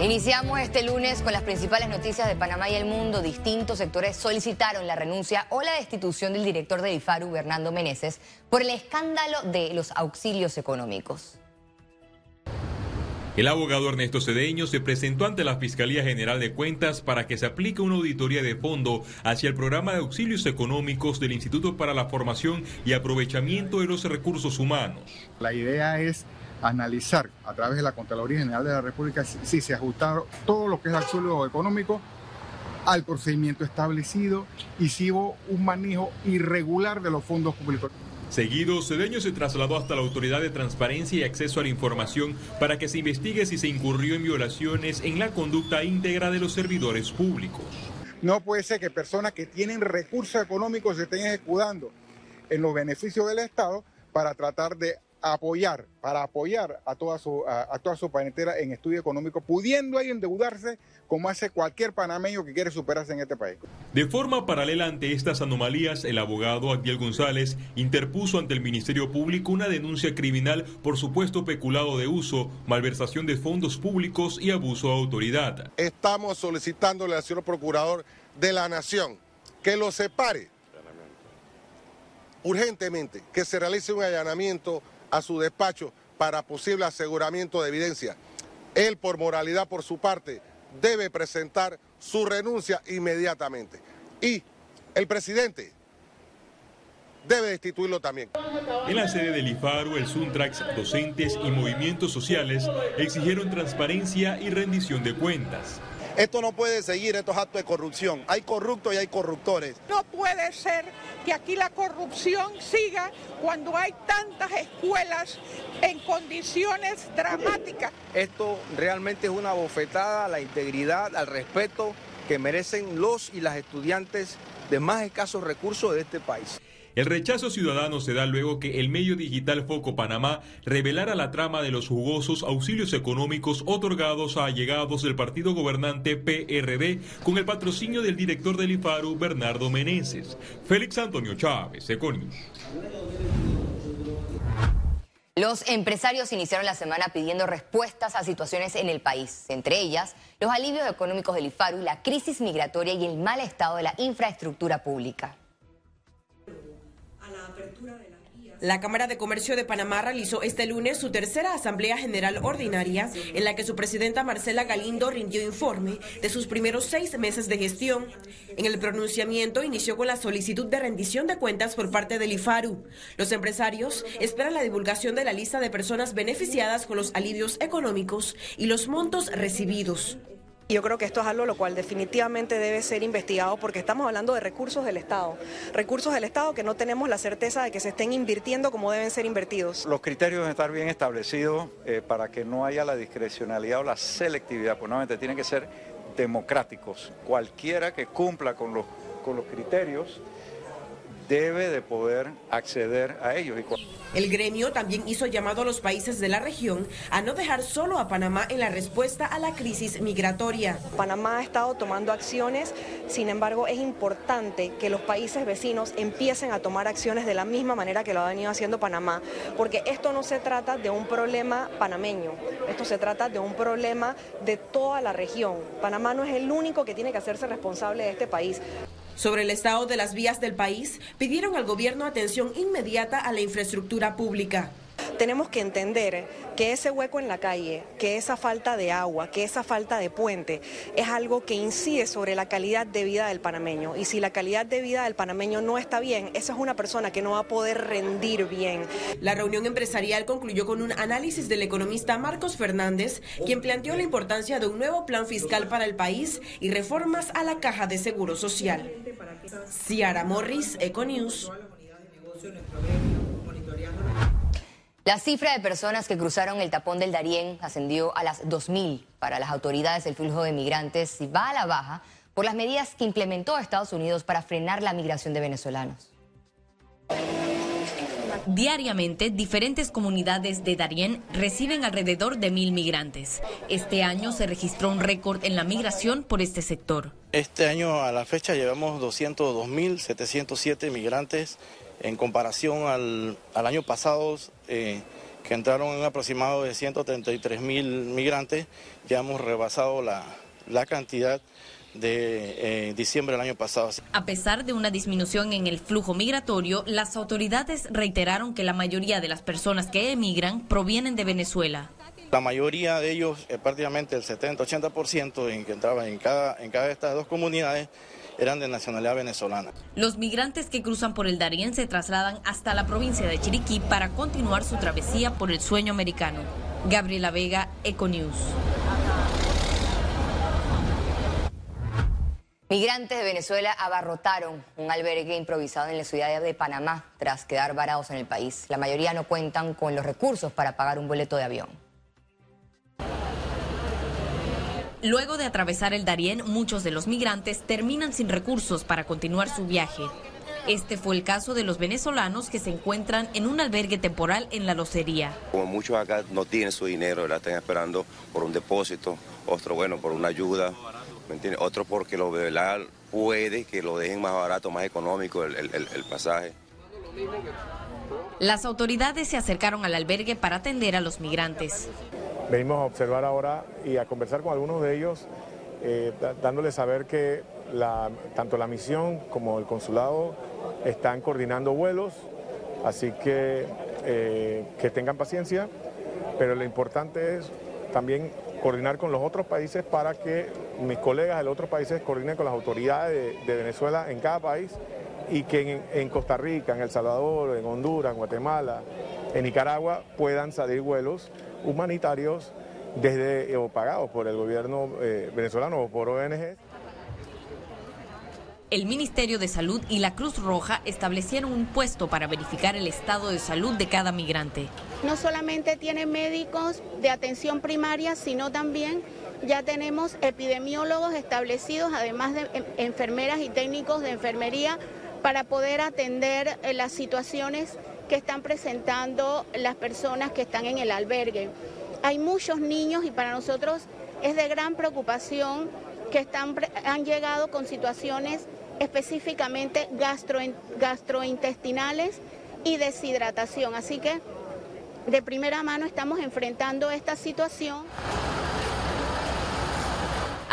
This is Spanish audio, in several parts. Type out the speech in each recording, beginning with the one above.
Iniciamos este lunes con las principales noticias de Panamá y el mundo. Distintos sectores solicitaron la renuncia o la destitución del director de IFARU, Bernardo Meneses, por el escándalo de los auxilios económicos. El abogado Ernesto Cedeño se presentó ante la Fiscalía General de Cuentas para que se aplique una auditoría de fondo hacia el programa de auxilios económicos del Instituto para la Formación y Aprovechamiento de los Recursos Humanos. La idea es analizar a través de la Contraloría General de la República si se ajustaron todo lo que es auxilio económico al procedimiento establecido y si hubo un manejo irregular de los fondos públicos. Seguido, Cedeño se trasladó hasta la Autoridad de Transparencia y Acceso a la Información para que se investigue si se incurrió en violaciones en la conducta íntegra de los servidores públicos. No puede ser que personas que tienen recursos económicos se estén ejecutando en los beneficios del Estado para tratar de apoyar, para apoyar a toda su, a, toda su panetera en estudio económico, pudiendo ahí endeudarse como hace cualquier panameño que quiere superarse en este país. De forma paralela ante estas anomalías, el abogado Adiel González interpuso ante el Ministerio Público una denuncia criminal por supuesto peculado de uso, malversación de fondos públicos y abuso de autoridad. Estamos solicitándole al señor Procurador de la Nación que lo separe urgentemente, que se realice un allanamiento a su despacho para posible aseguramiento de evidencia. Él, por moralidad por su parte, debe presentar su renuncia inmediatamente. Y el presidente debe destituirlo también. En la sede del IFARU, el Suntrax, docentes y movimientos sociales exigieron transparencia y rendición de cuentas. Esto no puede seguir, estos actos de corrupción. Hay corruptos y hay corruptores. No puede ser que aquí la corrupción siga cuando hay tantas escuelas en condiciones dramáticas. Esto realmente es una bofetada a la integridad, al respeto que merecen los y las estudiantes de más escasos recursos de este país. El rechazo ciudadano se da luego que el medio digital Foco Panamá revelara la trama de los jugosos auxilios económicos otorgados a allegados del partido gobernante PRD con el patrocinio del director del IFARU, Bernardo Meneses. Félix Antonio Chávez, Econius. Los empresarios iniciaron la semana pidiendo respuestas a situaciones en el país, entre ellas los alivios económicos del IFARU, la crisis migratoria y el mal estado de la infraestructura pública. La Cámara de Comercio de Panamá realizó este lunes su tercera Asamblea General Ordinaria, en la que su presidenta Marcela Galindo rindió informe de sus primeros seis meses de gestión. En el pronunciamiento inició con la solicitud de rendición de cuentas por parte del IFARU. Los empresarios esperan la divulgación de la lista de personas beneficiadas con los alivios económicos y los montos recibidos. Yo creo que esto es algo lo cual definitivamente debe ser investigado porque estamos hablando de recursos del Estado, recursos del Estado que no tenemos la certeza de que se estén invirtiendo como deben ser invertidos. Los criterios deben estar bien establecidos eh, para que no haya la discrecionalidad o la selectividad, pues nuevamente tienen que ser democráticos. Cualquiera que cumpla con los, con los criterios debe de poder acceder a ellos. El gremio también hizo llamado a los países de la región a no dejar solo a Panamá en la respuesta a la crisis migratoria. Panamá ha estado tomando acciones, sin embargo es importante que los países vecinos empiecen a tomar acciones de la misma manera que lo ha venido haciendo Panamá, porque esto no se trata de un problema panameño, esto se trata de un problema de toda la región. Panamá no es el único que tiene que hacerse responsable de este país. Sobre el estado de las vías del país, pidieron al gobierno atención inmediata a la infraestructura pública. Tenemos que entender que ese hueco en la calle, que esa falta de agua, que esa falta de puente es algo que incide sobre la calidad de vida del panameño. Y si la calidad de vida del panameño no está bien, esa es una persona que no va a poder rendir bien. La reunión empresarial concluyó con un análisis del economista Marcos Fernández, quien planteó la importancia de un nuevo plan fiscal para el país y reformas a la caja de seguro social. Ciara Morris, Econews. La cifra de personas que cruzaron el tapón del Darién ascendió a las 2.000. Para las autoridades, el flujo de migrantes va a la baja por las medidas que implementó Estados Unidos para frenar la migración de venezolanos. Diariamente, diferentes comunidades de Darién reciben alrededor de mil migrantes. Este año se registró un récord en la migración por este sector. Este año a la fecha llevamos 202.707 migrantes en comparación al, año pasado, eh, que entraron en un aproximado de 133 mil migrantes, ya hemos rebasado la, la cantidad de eh, diciembre del año pasado. A pesar de una disminución en el flujo migratorio, las autoridades reiteraron que la mayoría de las personas que emigran provienen de Venezuela. La mayoría de ellos, eh, prácticamente el 70-80% en que entraban en cada, en cada de estas dos comunidades, eran de nacionalidad venezolana. Los migrantes que cruzan por el Darién se trasladan hasta la provincia de Chiriquí para continuar su travesía por el sueño americano. Gabriela Vega, Econews. Migrantes de Venezuela abarrotaron un albergue improvisado en la ciudad de Panamá tras quedar varados en el país. La mayoría no cuentan con los recursos para pagar un boleto de avión. Luego de atravesar el Darién, muchos de los migrantes terminan sin recursos para continuar su viaje. Este fue el caso de los venezolanos que se encuentran en un albergue temporal en la locería. Como muchos acá no tienen su dinero, la están esperando por un depósito, otro bueno por una ayuda, ¿me entiendes? Otro porque lo velar puede que lo dejen más barato, más económico el, el, el pasaje. Las autoridades se acercaron al albergue para atender a los migrantes. Venimos a observar ahora y a conversar con algunos de ellos, eh, dándoles saber que tanto la misión como el consulado están coordinando vuelos, así que eh, que tengan paciencia, pero lo importante es también coordinar con los otros países para que mis colegas de los otros países coordinen con las autoridades de, de Venezuela en cada país y que en, en, Costa Rica, en El Salvador, en Honduras, en Guatemala, en Nicaragua puedan salir vuelos humanitarios desde o pagados por el gobierno eh, venezolano o por ONG. El Ministerio de Salud y la Cruz Roja establecieron un puesto para verificar el estado de salud de cada migrante. No solamente tiene médicos de atención primaria, sino también ya tenemos epidemiólogos establecidos, además de enfermeras y técnicos de enfermería, para poder atender eh, las situaciones que están presentando las personas que están en el albergue. Hay muchos niños y para nosotros es de gran preocupación que están, han llegado con situaciones específicamente gastro, gastrointestinales y deshidratación. Así que de primera mano estamos enfrentando esta situación.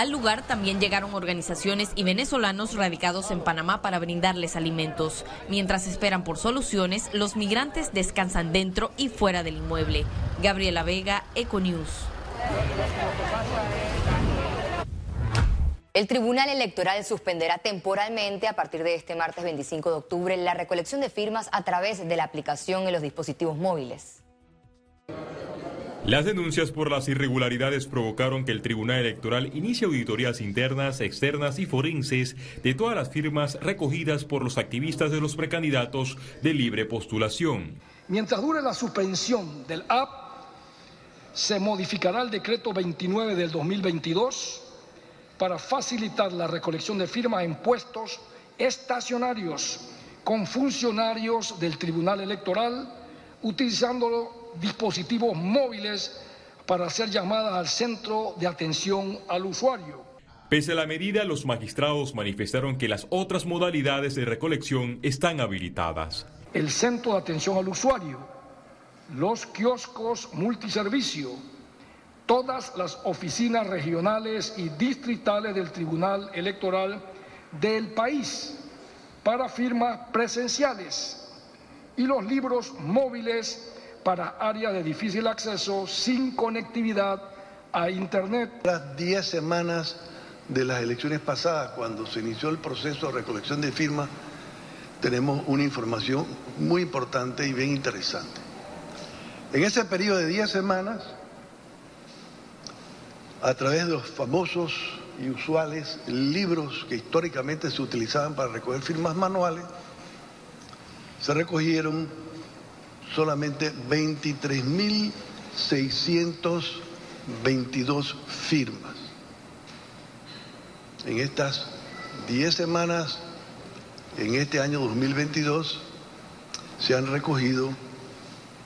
Al lugar también llegaron organizaciones y venezolanos radicados en Panamá para brindarles alimentos. Mientras esperan por soluciones, los migrantes descansan dentro y fuera del inmueble. Gabriela Vega, Econews. El Tribunal Electoral suspenderá temporalmente a partir de este martes 25 de octubre la recolección de firmas a través de la aplicación en los dispositivos móviles. Las denuncias por las irregularidades provocaron que el Tribunal Electoral inicie auditorías internas, externas y forenses de todas las firmas recogidas por los activistas de los precandidatos de libre postulación. Mientras dure la suspensión del app, se modificará el decreto 29 del 2022 para facilitar la recolección de firmas en puestos estacionarios con funcionarios del Tribunal Electoral, utilizándolo dispositivos móviles para hacer llamadas al centro de atención al usuario. Pese a la medida, los magistrados manifestaron que las otras modalidades de recolección están habilitadas. El centro de atención al usuario, los kioscos multiservicio, todas las oficinas regionales y distritales del Tribunal Electoral del país para firmas presenciales y los libros móviles para áreas de difícil acceso sin conectividad a Internet. Las 10 semanas de las elecciones pasadas, cuando se inició el proceso de recolección de firmas, tenemos una información muy importante y bien interesante. En ese periodo de 10 semanas, a través de los famosos y usuales libros que históricamente se utilizaban para recoger firmas manuales, se recogieron solamente 23.622 firmas. En estas 10 semanas, en este año 2022, se han recogido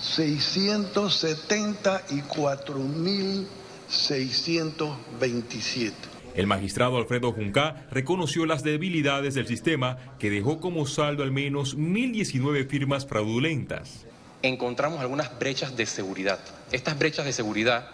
674.627. El magistrado Alfredo Junca reconoció las debilidades del sistema que dejó como saldo al menos 1.019 firmas fraudulentas. Encontramos algunas brechas de seguridad. Estas brechas de seguridad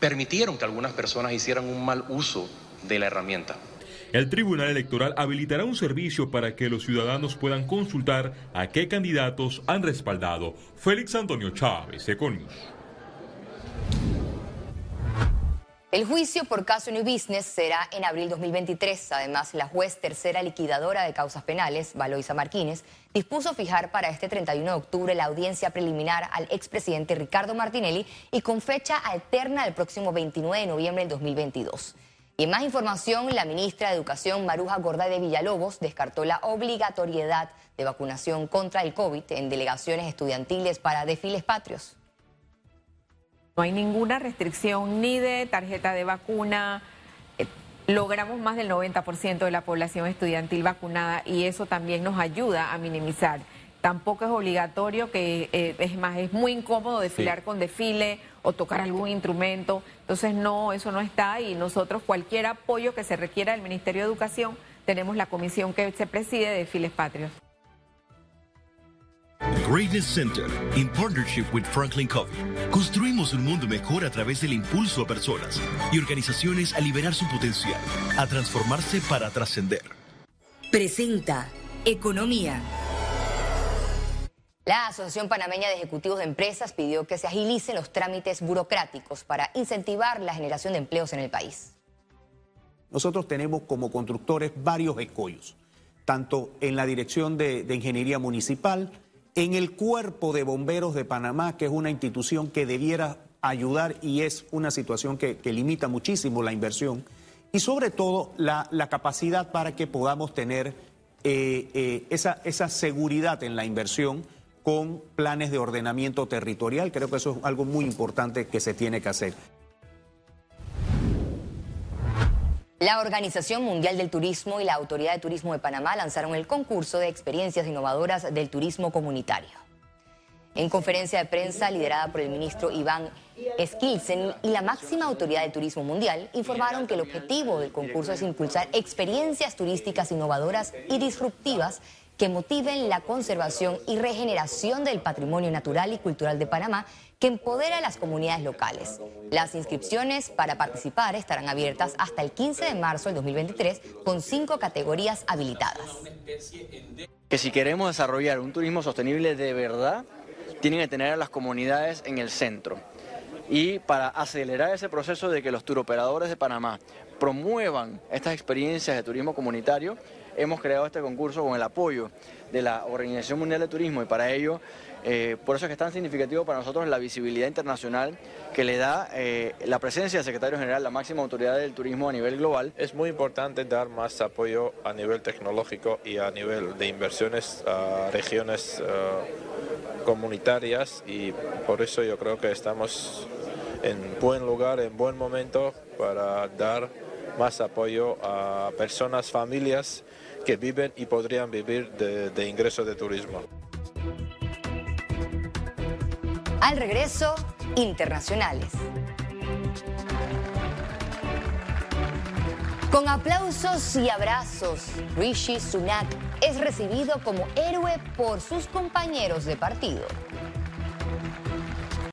permitieron que algunas personas hicieran un mal uso de la herramienta. El Tribunal Electoral habilitará un servicio para que los ciudadanos puedan consultar a qué candidatos han respaldado. Félix Antonio Chávez, Econius. El juicio por caso New Business será en abril 2023. Además, la juez tercera liquidadora de causas penales, Valoisa Martínez, dispuso fijar para este 31 de octubre la audiencia preliminar al expresidente Ricardo Martinelli y con fecha alterna el próximo 29 de noviembre del 2022. Y en más información, la ministra de Educación, Maruja Gorda de Villalobos, descartó la obligatoriedad de vacunación contra el COVID en delegaciones estudiantiles para desfiles patrios. No hay ninguna restricción ni de tarjeta de vacuna. Eh, logramos más del 90% de la población estudiantil vacunada y eso también nos ayuda a minimizar. Tampoco es obligatorio, que eh, es más, es muy incómodo desfilar con desfile o tocar algún instrumento. Entonces, no, eso no está y nosotros cualquier apoyo que se requiera del Ministerio de Educación, tenemos la comisión que se preside de desfiles patrios. Greatness Center, in partnership with Franklin Covey, construimos un mundo mejor a través del impulso a personas y organizaciones a liberar su potencial, a transformarse para trascender. Presenta Economía. La Asociación Panameña de Ejecutivos de Empresas pidió que se agilicen los trámites burocráticos para incentivar la generación de empleos en el país. Nosotros tenemos como constructores varios escollos, tanto en la Dirección de, de Ingeniería Municipal, en el Cuerpo de Bomberos de Panamá, que es una institución que debiera ayudar y es una situación que, limita muchísimo la inversión, y sobre todo la, capacidad para que podamos tener eh, eh, esa, esa seguridad en la inversión con planes de ordenamiento territorial. Creo que eso es algo muy importante que se tiene que hacer. La Organización Mundial del Turismo y la Autoridad de Turismo de Panamá lanzaron el concurso de experiencias innovadoras del turismo comunitario. En conferencia de prensa liderada por el ministro Iván Skilsen y la máxima autoridad de turismo mundial informaron que el objetivo del concurso es impulsar experiencias turísticas innovadoras y disruptivas que motiven la conservación y regeneración del patrimonio natural y cultural de Panamá que empodera a las comunidades locales. Las inscripciones para participar estarán abiertas hasta el 15 de marzo del 2023 con cinco categorías habilitadas. Que si queremos desarrollar un turismo sostenible de verdad, tienen que tener a las comunidades en el centro. Y para acelerar ese proceso de que los turoperadores de Panamá promuevan estas experiencias de turismo comunitario, hemos creado este concurso con el apoyo de la Organización Mundial de Turismo y para ello, eh, por eso es que es tan significativo para nosotros la visibilidad internacional que le da eh, la presencia del secretario general, la máxima autoridad del turismo a nivel global. Es muy importante dar más apoyo a nivel tecnológico y a nivel de inversiones a regiones eh, comunitarias y por eso yo creo que estamos en buen lugar, en buen momento para dar más apoyo a personas, familias que viven y podrían vivir de, ingresos de turismo. Al regreso, internacionales. Con aplausos y abrazos, Rishi Sunak es recibido como héroe por sus compañeros de partido.